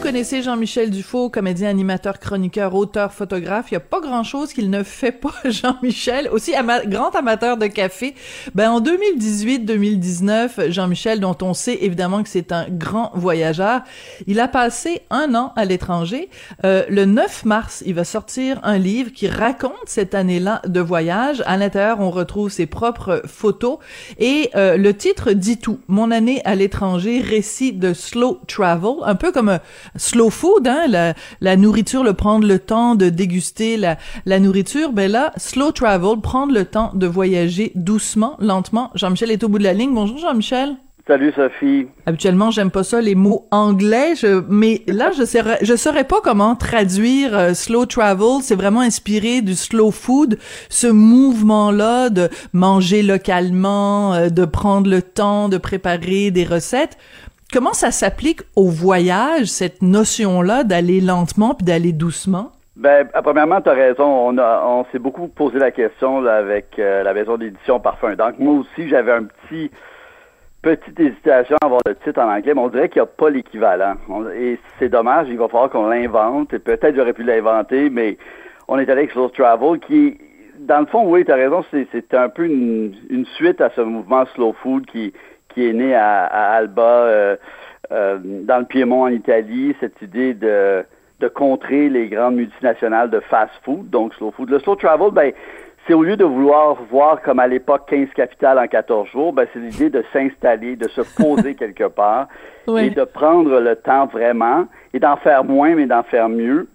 connaissez Jean-Michel Dufault, comédien, animateur, chroniqueur, auteur, photographe. Il n'y a pas grand-chose qu'il ne fait pas, Jean-Michel. Aussi grand amateur de café. Ben, en 2018-2019, Jean-Michel, dont on sait évidemment que c'est un grand voyageur, il a passé un an à l'étranger. Euh, le 9 mars, il va sortir un livre qui raconte cette année-là de voyage. À l'intérieur, on retrouve ses propres photos. Et euh, le titre dit tout. Mon année à l'étranger, récit de slow travel. Un peu comme slow food, hein, la, la, nourriture, le prendre le temps de déguster la, la nourriture, ben là, slow travel, prendre le temps de voyager doucement, lentement. Jean-Michel est au bout de la ligne. Bonjour Jean-Michel. Salut Sophie. Habituellement, j'aime pas ça les mots anglais, je, mais là je saurais je saurais pas comment traduire euh, slow travel, c'est vraiment inspiré du slow food, ce mouvement là de manger localement, euh, de prendre le temps de préparer des recettes. Comment ça s'applique au voyage, cette notion-là d'aller lentement puis d'aller doucement? Ben, premièrement, tu as raison. On, on s'est beaucoup posé la question avec euh, la maison d'édition Parfum. Donc, moi aussi, j'avais un petit petite hésitation à avoir le titre en anglais, mais on dirait qu'il n'y a pas l'équivalent. Et c'est dommage, il va falloir qu'on l'invente. Et peut-être j'aurais pu l'inventer, mais on est allé avec Slow Travel, qui, dans le fond, oui, tu as raison, c'est un peu une, une, suite à ce mouvement Slow Food qui, qui est né à, à Alba, euh, euh, dans le Piémont en Italie, cette idée de, de contrer les grandes multinationales de fast-food, donc slow food. Le slow travel, ben, c'est au lieu de vouloir voir comme à l'époque 15 capitales en 14 jours, ben, c'est l'idée de s'installer, de se poser quelque part oui. et de prendre le temps vraiment et d'en faire moins, mais d'en faire mieux.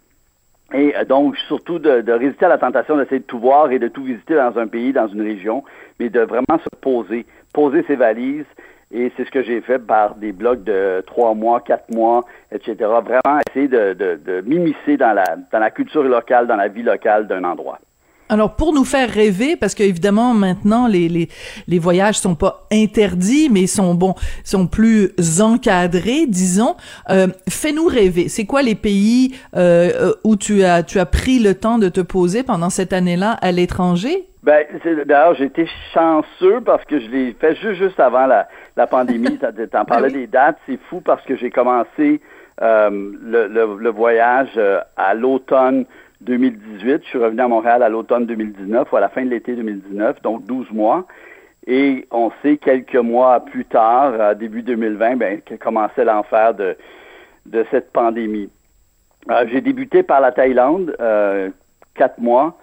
Et donc, surtout de, de résister à la tentation d'essayer de tout voir et de tout visiter dans un pays, dans une région, mais de vraiment se poser, poser ses valises. Et c'est ce que j'ai fait par des blocs de trois mois, quatre mois, etc. Vraiment essayer de, de, de m'immiscer dans la, dans la culture locale, dans la vie locale d'un endroit. Alors pour nous faire rêver, parce qu'évidemment maintenant les, les les voyages sont pas interdits, mais sont bon sont plus encadrés, disons. Euh, Fais-nous rêver. C'est quoi les pays euh, où tu as tu as pris le temps de te poser pendant cette année-là à l'étranger? Ben, d'ailleurs, j'ai été chanceux parce que je l'ai fait juste, juste avant la, la pandémie. T'en parlais des dates, c'est fou parce que j'ai commencé euh, le, le, le, voyage euh, à l'automne 2018. Je suis revenu à Montréal à l'automne 2019 ou à la fin de l'été 2019, donc 12 mois. Et on sait quelques mois plus tard, à début 2020, ben, que commençait l'enfer de, de cette pandémie. Euh, j'ai débuté par la Thaïlande, quatre mois,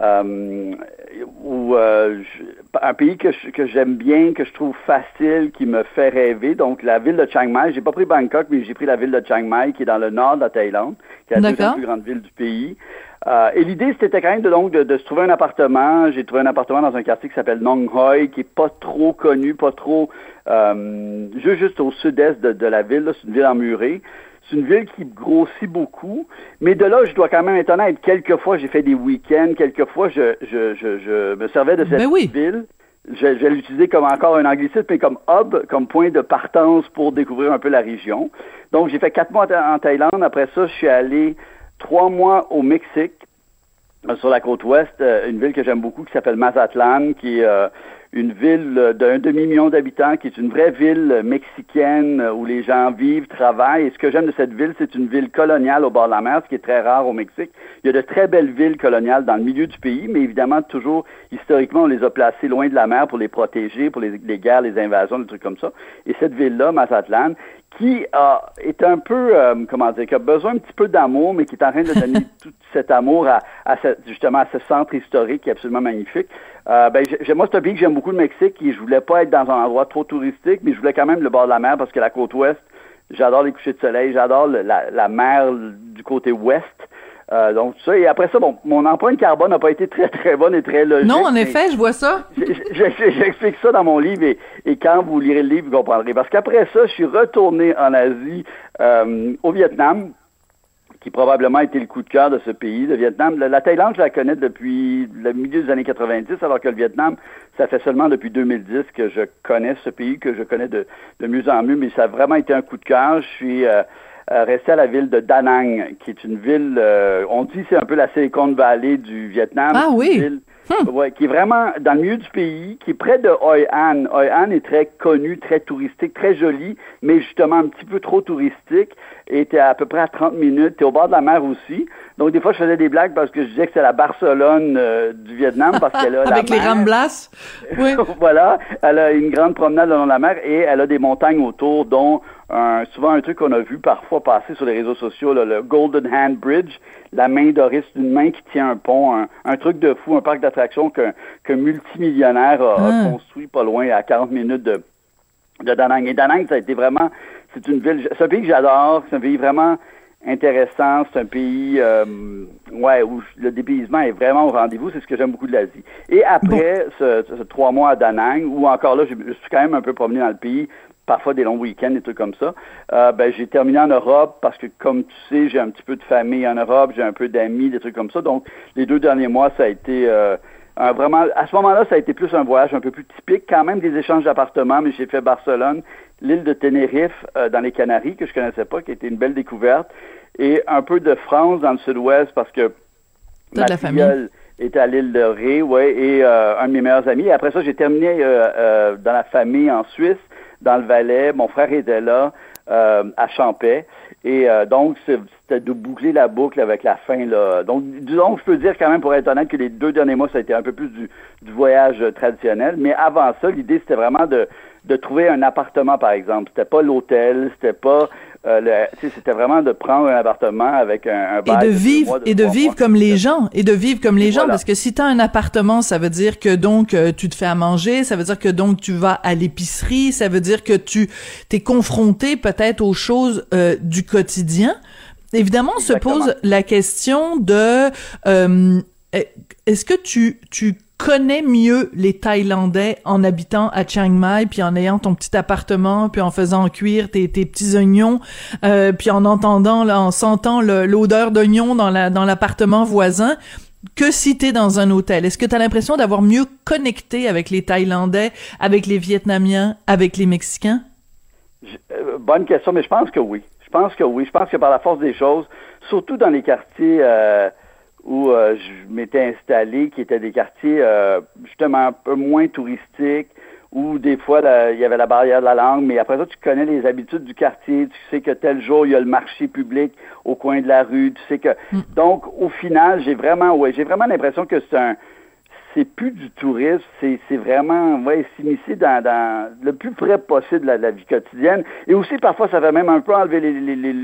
euh, où, euh, un pays que, je, que j'aime bien, que je trouve facile, qui me fait rêver. Donc, la ville de Chiang Mai. J'ai pas pris Bangkok, mais j'ai pris la ville de Chiang Mai, qui est dans le nord de la Thaïlande, qui est la deuxième plus grande ville du pays. Euh, et l'idée, c'était quand même de, donc de, de, se trouver un appartement. J'ai trouvé un appartement dans un quartier qui s'appelle Nong Hoi, qui est pas trop connu, pas trop euh, juste, juste au sud-est de, de la ville. C'est une ville emmurée. C'est une ville qui grossit beaucoup, mais de là, je dois quand même être honnête. Quelquefois, j'ai fait des week-ends, quelquefois, je, je, je, je me servais de cette ben oui. ville. Je, vais l'utiliser comme encore un anglicisme, mais comme hub, comme point de partance pour découvrir un peu la région. Donc, j'ai fait quatre mois en Thaïlande. Après ça, je suis allé trois mois au Mexique, sur la côte ouest, une ville que j'aime beaucoup qui s'appelle Mazatlan, qui est euh, une ville d'un demi-million d'habitants qui est une vraie ville mexicaine où les gens vivent, travaillent. Et ce que j'aime de cette ville, c'est une ville coloniale au bord de la mer, ce qui est très rare au Mexique. Il y a de très belles villes coloniales dans le milieu du pays, mais évidemment, toujours, historiquement, on les a placées loin de la mer pour les protéger, pour les, les guerres, les invasions, des trucs comme ça. Et cette ville-là, Mazatlan, qui a, est un peu, euh, comment dire, qui a besoin un petit peu d'amour, mais qui est en train de donner tout cet amour à, à justement à ce centre historique qui est absolument magnifique. Euh, ben, moi, c'est un pays que j'aime beaucoup, le Mexique, et je voulais pas être dans un endroit trop touristique, mais je voulais quand même le bord de la mer parce que la côte ouest, j'adore les couchers de soleil, j'adore la, la mer du côté ouest. Euh, donc ça et après ça bon mon empreinte carbone n'a pas été très très bonne et très logique. Non en effet je vois ça. J'explique ça dans mon livre et, et, quand vous lirez le livre vous comprendrez parce qu'après ça je suis retourné en Asie euh, au Vietnam qui probablement a été le coup de cœur de ce pays, le Vietnam. La, Thaïlande, je la connais depuis le milieu des années 90, alors que le Vietnam, ça fait seulement depuis 2010 que je connais ce pays, que je connais de, de mieux en mieux, mais ça a vraiment été un coup de cœur. Je suis euh, euh, resté à la ville de Da Nang, qui est une ville, euh, on dit c'est un peu la Silicon Valley du Vietnam. Ah oui. Hmm. qui est vraiment dans le milieu du pays, qui est près de Hoi An. Hoi An est très connu, très touristique, très joli, mais justement un petit peu trop touristique. Et t'es à peu près à 30 minutes. T'es au bord de la mer aussi. Donc des fois, je faisais des blagues parce que je disais que c'est la Barcelone euh, du Vietnam parce qu'elle a Avec les Ramblas? Oui. voilà. Elle a une grande promenade dans la mer et elle a des montagnes autour, dont souvent un truc qu'on a vu parfois passer sur les réseaux sociaux, le Golden Hand Bridge, la main doris d'une main qui tient un pont, un, truc de fou, un parc d'attractions qu'un multimillionnaire a, ah. construit pas loin, à 40 minutes de, de Danang. Et Danang, ça a été vraiment, c'est une ville, c'est un pays que j'adore, c'est un pays vraiment intéressant, c'est un pays euh, ouais, où le dépaysement est vraiment au rendez-vous, c'est ce que j'aime beaucoup de l'Asie. Et après ce, trois mois à Danang, où encore là, je, je suis quand même un peu promené dans le pays, parfois des longs week-ends, des trucs comme ça. Euh, ben, j'ai terminé en Europe parce que, comme tu sais, j'ai un petit peu de famille en Europe, j'ai un peu d'amis, des trucs comme ça. Donc, les deux derniers mois, ça a été euh, vraiment. À ce moment-là, ça a été plus un voyage un peu plus typique, quand même des échanges d'appartements, mais j'ai fait Barcelone, l'île de Tenerife euh, dans les Canaries que je connaissais pas, qui a été une belle découverte, et un peu de France dans le Sud-Ouest parce que ma la famille était à l'île de Ré, ouais, et un de mes meilleurs amis. Et après ça, j'ai terminé dans la famille en Suisse dans le Valais. Mon frère était là euh, à Champais. Et euh, donc, c'était de boucler la boucle avec la fin. Là. Donc, disons, je peux dire quand même, pour être honnête, que les deux derniers mois, ça a été un peu plus du, du voyage traditionnel. Mais avant ça, l'idée, c'était vraiment de, de trouver un appartement, par exemple. C'était pas l'hôtel, c'était pas euh, c'était vraiment de prendre un appartement avec un, un et de vivre et de vivre comme les gens et de vivre comme les gens parce que si tu as un appartement ça veut dire que donc euh, tu te fais à manger ça veut dire que donc tu vas à l'épicerie ça veut dire que tu t'es confronté peut-être aux choses euh, du quotidien. Évidemment on se pose la question de euh, est-ce que tu tu connais mieux les Thaïlandais en habitant à Chiang Mai, puis en ayant ton petit appartement, puis en faisant cuire tes, tes petits oignons, euh, puis en entendant, là, en sentant l'odeur d'oignons dans la dans l'appartement voisin, que si t'es dans un hôtel? Est-ce que tu as l'impression d'avoir mieux connecté avec les Thaïlandais, avec les Vietnamiens, avec les Mexicains? Euh, bonne question, mais je pense que oui. Je pense que oui. Je pense que par la force des choses, surtout dans les quartiers euh, où euh, je m'étais installé, qui étaient des quartiers euh, justement un peu moins touristiques, où des fois il y avait la barrière de la langue, mais après ça, tu connais les habitudes du quartier, tu sais que tel jour, il y a le marché public au coin de la rue, tu sais que. Mm. Donc, au final, j'ai vraiment, ouais, j'ai vraiment l'impression que c'est un c'est plus du tourisme, c'est, vraiment ouais, s'immiscer dans, le plus près possible de la, vie quotidienne. Et aussi, parfois, ça va même un peu enlever les,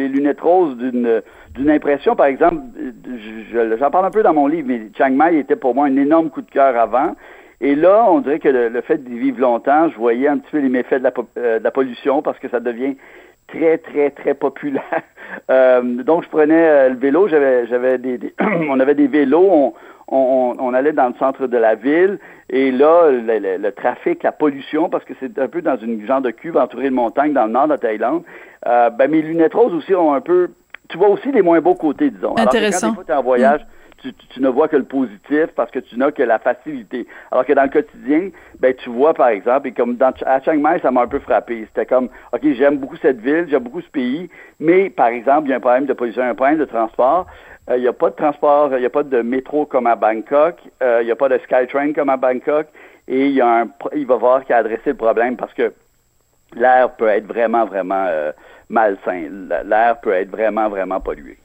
lunettes roses d'une, impression. Par exemple, je, j'en parle un peu dans mon livre, mais Chiang Mai était pour moi un énorme coup de cœur avant. Et là, on dirait que le, fait d'y vivre longtemps, je voyais un petit peu les méfaits de la, euh, pollution parce que ça devient très, très, très populaire. Euh, donc, je prenais euh, le vélo, j'avais, j'avais des, on avait des vélos, on, on, allait dans le centre de la ville et là, le, trafic, la pollution, parce que c'est un peu dans une genre de cuve entourée de montagnes dans le nord de la Thaïlande, euh, ben, mes lunettes roses aussi ont un peu... Tu vois aussi les moins beaux côtés, disons. Intéressant. Alors que quand tu es en voyage, mm. tu, ne vois que le positif parce que tu n'as que la facilité. Alors que dans le quotidien, ben tu vois par exemple, et comme dans, à Chiang Mai, ça m'a un peu frappé. C'était comme, ok, j'aime beaucoup cette ville, j'aime beaucoup ce pays, mais par exemple, il y a un problème de pollution, un problème de transport. Il euh, n'y a pas de transport, il n'y a pas de métro comme à Bangkok, il euh, n'y a pas de Skytrain comme à Bangkok. et il, y a un, il va voir qu'il a adressé le problème parce que l'air peut être vraiment, vraiment euh, malsain. L'air peut être vraiment, vraiment pollué.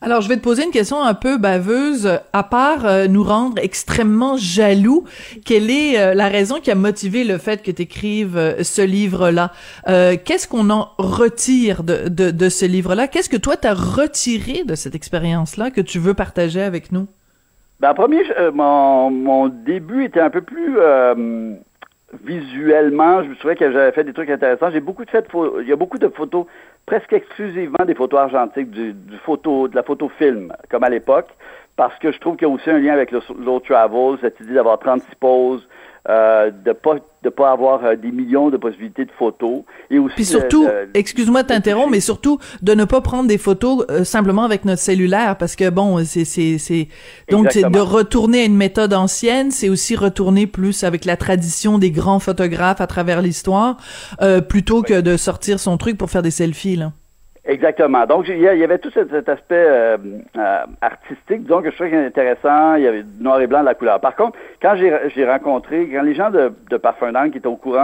Alors, je vais te poser une question un peu baveuse. À part euh, nous rendre extrêmement jaloux, quelle est euh, la raison qui a motivé le fait que tu écrives ce livre-là? Qu'est-ce qu'on en retire de, de, ce livre-là? Qu'est-ce que toi, tu as retiré de cette expérience-là que tu veux partager avec nous? Ben, premier, mon, mon début était un peu plus visuellement, je me souviens que j'avais fait des trucs intéressants. J'ai beaucoup de fait, il y a beaucoup de photos, presque exclusivement des photos argentiques, du, du photo, de la photo film, comme à l'époque, parce que je trouve qu'il y a aussi un lien avec le low travel, cette idée d'avoir 36 poses, euh, de pas de pas avoir euh, des millions de possibilités de photos et aussi puis surtout excuse-moi de t'interrompre mais surtout de ne pas prendre des photos euh, simplement avec notre cellulaire parce que bon c'est c'est c'est donc c'est de retourner à une méthode ancienne c'est aussi retourner plus avec la tradition des grands photographes à travers l'histoire euh, plutôt que de sortir son truc pour faire des selfies là. Exactement. Donc, il y avait tout cet, aspect euh, euh, artistique, disons, que je trouvais intéressant. Il y avait noir et blanc de la couleur. Par contre, quand j'ai rencontré, quand les gens de, de Parfum qui étaient au courant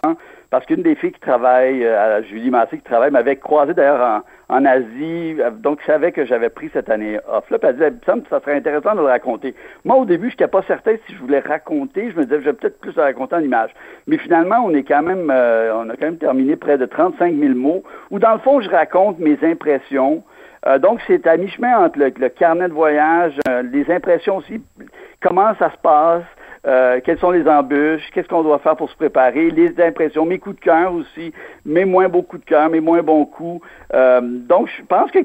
parce qu'une des filles qui travaille, euh, Julie Massé, qui travaille, m'avait croisé d'ailleurs en, en, Asie, donc savait que j'avais pris cette année off. Là, puis elle disait, ça, serait intéressant de le raconter. Moi, au début, je n'étais pas certain si je voulais raconter. Je me disais, je vais peut-être plus le raconter en images. Mais finalement, on est quand même, euh, on a quand même terminé près de 35 000 mots, où dans le fond, je raconte mes impressions. Euh, donc, c'est à mi-chemin entre le, carnet de voyage, euh, les impressions aussi, comment ça se passe, euh, quelles sont les embûches, qu'est-ce qu'on doit faire pour se préparer, les impressions, mes coups de cœur aussi, mes moins beaux coups de cœur, mes moins bons coups. Euh, donc, je pense que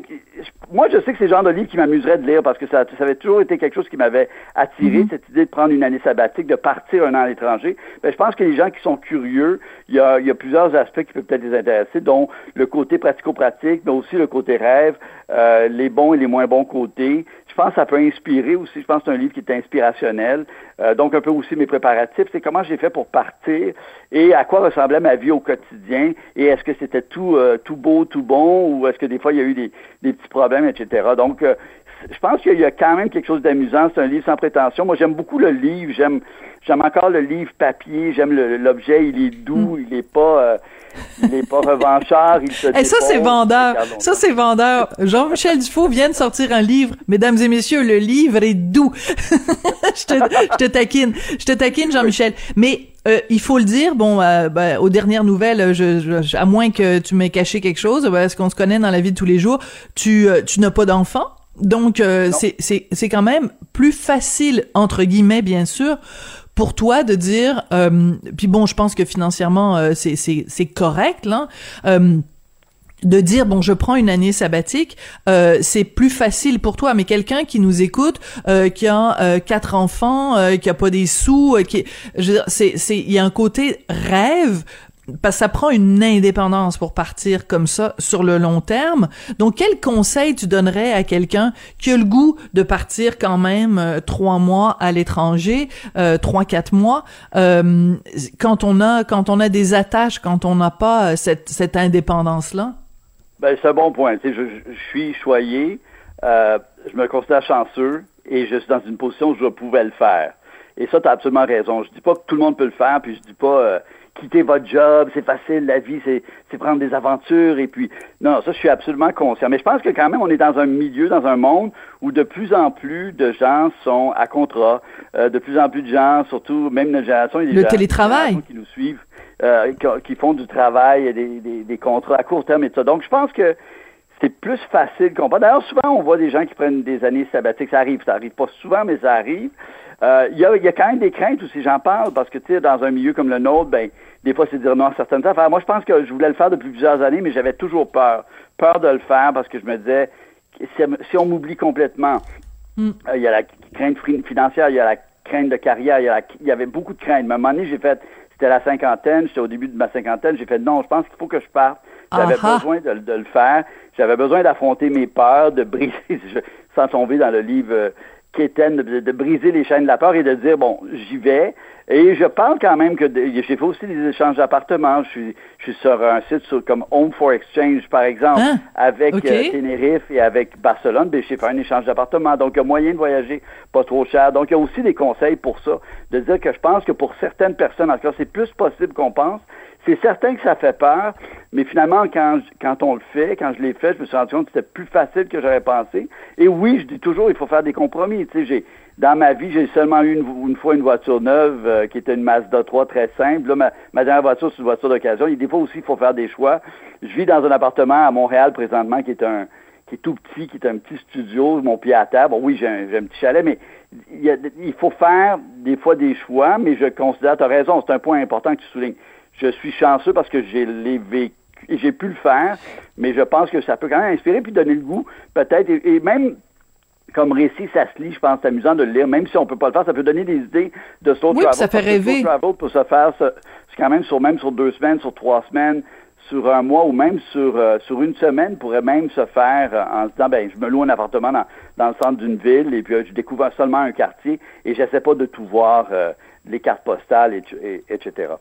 moi, je sais que c'est le genre de livre qui m'amuserait de lire parce que ça, ça avait toujours été quelque chose qui m'avait attiré, mm-hmm. cette idée de prendre une année sabbatique, de partir un an à l'étranger. Ben, je pense que les gens qui sont curieux, il y a, il y a plusieurs aspects qui peuvent peut-être les intéresser, dont le côté pratico-pratique, mais aussi le côté rêve, euh, les bons et les moins bons côtés. Je pense que ça peut inspirer aussi. Je pense que c'est un livre qui est inspirationnel. Euh, donc, un peu aussi mes préparatifs. C'est comment j'ai fait pour partir et à quoi ressemblait ma vie au quotidien. Et est-ce que c'était tout, euh, tout beau, tout bon ou est-ce que des fois, il y a eu des, des petits problèmes, etc. Donc, euh, je pense qu'il y a quand même quelque chose d'amusant. C'est un livre sans prétention. Moi, j'aime beaucoup le livre. J'aime, j'aime encore le livre papier. J'aime l'objet. Il est doux. Mm. Il n'est pas, il n'est pas revanchard, il se Et ça, c'est vendeur. Ça, c'est vendeur. Jean-Michel Dufault vient de sortir un livre. Mesdames et messieurs, le livre est doux. je, te, je te taquine. Je te taquine, Jean-Michel. Mais euh, il faut le dire, bon, euh, ben, aux dernières nouvelles, je, à moins que tu m'aies caché quelque chose, parce qu'on se connaît dans la vie de tous les jours, tu, euh, tu n'as pas d'enfant? Donc, c'est, c'est, c'est quand même plus facile, entre guillemets, bien sûr, pour toi de dire, euh, puis bon, je pense que financièrement euh, c'est c'est correct là. Euh, de dire bon je prends une année sabbatique euh, c'est plus facile pour toi mais quelqu'un qui nous écoute euh, qui a euh, quatre enfants qui a pas des sous qui c'est c'est il y a un côté rêve parce que ça prend une indépendance pour partir comme ça sur le long terme. Donc, quel conseil tu donnerais à quelqu'un qui a le goût de partir quand même euh, trois mois à l'étranger, euh, trois quatre mois, euh, quand on a quand on a des attaches, quand on n'a pas cette, cette indépendance là? Ben c'est un bon point. je, je, suis choyé, je me considère chanceux et je suis dans une position où je pouvais le faire. Et ça, tu absolument raison. Je dis pas que tout le monde peut le faire, puis je dis pas quitter votre job, c'est facile, la vie, c'est, c'est prendre des aventures, et puis, non, ça, je suis absolument conscient. Mais je pense que quand même, on est dans un milieu, dans un monde où de plus en plus de gens sont à contrat, euh, de plus en plus de gens, surtout, même notre génération, il y a le télétravail qui nous suivent, euh, qui, font du travail, des, des, des contrats à court terme et tout ça. Donc, je pense que c'est plus facile qu'on pas. D'ailleurs, souvent, on voit des gens qui prennent des années sabbatiques. Ça arrive, ça arrive pas souvent, mais ça arrive. Euh, il y, a, y, a, quand même des craintes aussi, j'en parle, parce que, tu sais, dans un milieu comme le nôtre, ben, des fois, c'est dire non à certaines affaires. Moi, je pense que je voulais le faire depuis plusieurs années, mais j'avais toujours peur. Peur de le faire parce que je me disais, si, on m'oublie complètement, hmm. euh, il y a la crainte financière, il y a la crainte de carrière, il y, avait beaucoup de craintes. À un moment donné, j'ai fait, c'était la cinquantaine, j'étais au début de ma cinquantaine, j'ai fait non, je pense qu'il faut que je parte. J'avais besoin de, de, le faire. J'avais besoin d'affronter mes peurs, de briser, sans tomber dans le livre euh, de, de, briser les chaînes de la peur et de dire, bon, j'y vais. Et je parle quand même que j'ai fait aussi des échanges d'appartements. Je suis, je suis sur un site comme Home for Exchange, par exemple, Ah, avec ok. euh, Tenerife et avec Barcelone. Ben, j'ai fait un échange d'appartements. Donc, il y a moyen de voyager pas trop cher. Donc, il y a aussi des conseils pour ça. De dire que je pense que pour certaines personnes, en tout cas, c'est plus possible qu'on pense. C'est certain que ça fait peur, mais finalement, quand, je- quand on le fait, quand je l'ai fait, je me suis rendu compte que c'était plus facile que j'aurais pensé. Et oui, je dis toujours, il faut faire des compromis. Tu sais, j'ai, dans ma vie, j'ai seulement eu une, une fois une voiture neuve euh, qui était une Mazda 3 très simple. Là, ma, ma dernière voiture, c'est une voiture d'occasion. Et des fois aussi, il faut faire des choix. Je vis dans un appartement à Montréal présentement qui est un qui est tout petit, qui est un petit studio, mon pied à terre. Bon, oui, j'ai un, un petit chalet, mais il, y a- il faut faire des fois des choix, mais je considère, tu as raison, c'est un point important que tu soulignes. Je suis chanceux parce que j'ai l'ai vécu j'ai pu le faire, mais je pense que ça peut quand même inspirer puis donner le goût, peut-être, et même comme récit, ça se lit, je pense, c'est amusant de le lire, même si on peut pas le faire, ça peut donner des idées de slow Oui, travel. ça fait slow rêver. travel pour se faire, c'est quand même sur même sur deux semaines, sur trois semaines, sur un mois ou même sur euh, sur une semaine pourrait même se faire euh, en se disant ben je me loue un appartement dans, dans le centre d'une ville et puis euh, je découvre seulement un quartier et j'essaie pas de tout voir euh, les cartes postales et, et- etc.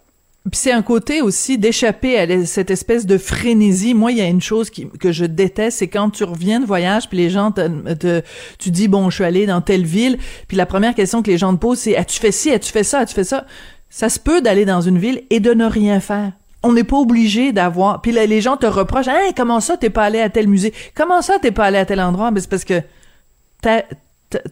C'est un côté aussi d'échapper à cette espèce de frénésie. Moi, il y a une chose que je déteste, c'est quand tu reviens de voyage, puis les gens te, tu dis bon, je suis allé dans telle ville, puis la première question que les gens te posent, c'est as-tu fait ci, as-tu fait ça, as-tu fait ça? Ça se peut d'aller dans une ville et de ne rien faire. On n'est pas obligé d'avoir. Puis les gens te reprochent, hein, comment ça t'es pas allé à tel musée, comment ça t'es pas allé à tel endroit, Ben, c'est parce que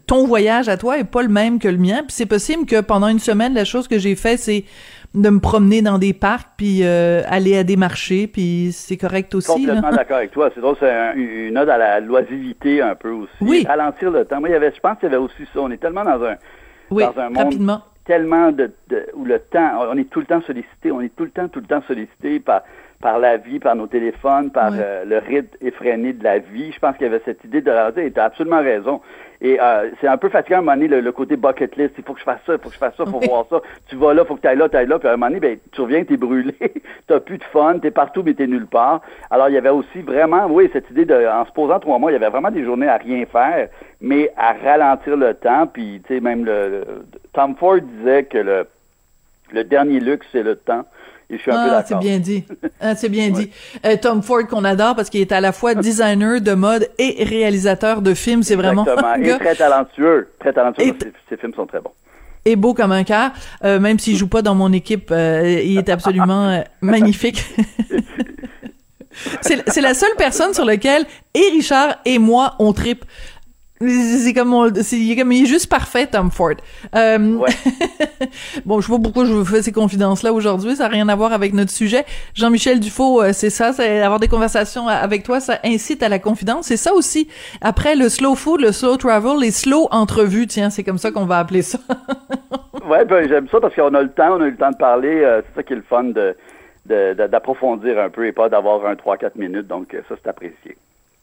ton voyage à toi est pas le même que le mien. Puis c'est possible que pendant une semaine, la chose que j'ai fait, c'est de me promener dans des parcs, puis euh, aller à des marchés, puis c'est correct aussi. Complètement d'accord avec toi. C'est drôle, c'est un- une ode à la loisiveté un peu aussi. Oui. Ralentir le temps. Moi, il y avait, je pense qu'il y avait aussi ça. On est tellement dans un Oui, dans un monde rapidement. tellement de, de- où le temps, on est tout le temps sollicité, on est tout le temps, tout le temps sollicité par par la vie, par nos téléphones, par euh, le rythme effréné de la vie. Je pense qu'il y avait cette idée de ralentir et tu as absolument raison. Et euh, c'est un peu fatigant à un moment donné, le, le côté bucket list. Il faut que je fasse ça, il faut que je fasse ça, il faut Oui. voir ça. Tu vas là, il faut que tu ailles là, tu ailles là. Puis à un moment donné, ben, tu reviens, tu es brûlé, tu plus de fun, tu es partout, mais tu nulle part. Alors, il y avait aussi vraiment, oui, cette idée de, en se posant trois mois, il y avait vraiment des journées à rien faire, mais à ralentir le temps. Puis, tu sais, même le, le- Tom Ford disait que le, le dernier luxe, c'est le temps. Et je suis un peu Ah, d'accord. c'est bien dit. Ah, c'est bien dit. Euh, Tom Ford qu'on adore parce qu'il est à la fois designer de mode et réalisateur de films. C'est vraiment Et très talentueux. Très talentueux. Et- Ses, ses films sont très bons. et beau comme un cœur. Euh, même s'il joue pas dans mon équipe, euh, il est absolument euh, magnifique. c'est c'est la seule personne sur laquelle et Richard et moi on tripe. C'est comme, on- c'est il est comme il est juste parfait Tom Ford. Euh, Ouais. bon, je sais pas pourquoi je vous fais ces confidences-là aujourd'hui, ça n'a rien à voir avec notre sujet. Jean-Michel Dufault, euh, c'est ça, c'est avoir des conversations avec toi, ça incite à la confidence. C'est ça aussi. Après le slow food, le slow travel, les slow entrevues, tiens, c'est comme ça qu'on va appeler ça. Ouais, ben, j'aime ça parce qu'on a le temps, on a eu le temps de parler. euh, c'est ça qui est le fun de- d'approfondir un peu et pas d'avoir un 3-4 minutes. Donc, euh, ça, c'est apprécié.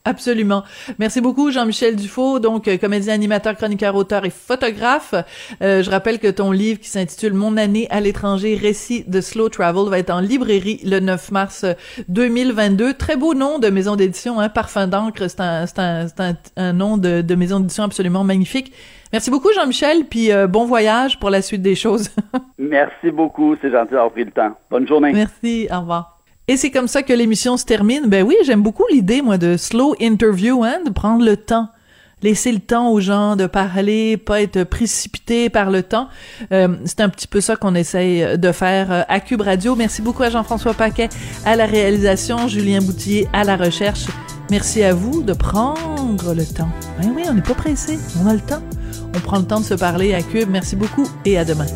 Absolument. Merci beaucoup, Jean-Michel Dufault, donc euh, comédien, animateur, chroniqueur, auteur et photographe. Euh, je rappelle que ton livre qui s'intitule Mon année à l'étranger, récit de slow travel, va être en librairie le 9 mars euh, 2022. Très beau nom de maison d'édition, hein, Parfum d'encre, c'est un, c'est un, c'est un, un nom de, de maison d'édition absolument magnifique. Merci beaucoup, Jean-Michel, puis euh, bon voyage pour la suite des choses. Merci beaucoup. C'est gentil d'avoir pris le temps. Bonne journée. Merci, au revoir. Et c'est comme ça que l'émission se termine. Ben oui, j'aime beaucoup l'idée, moi, de slow interview, hein, de prendre le temps. Laisser le temps aux gens de parler, pas être précipité par le temps. Euh, c'est un petit peu ça qu'on essaye de faire euh, à Cube Radio. Merci beaucoup à Jean-François Paquet à la réalisation, Julien Boutillier à la recherche. Merci à vous de prendre le temps. Ben oui, on n'est pas pressé, on a le temps. On prend le temps de se parler à Cube. Merci beaucoup et à demain.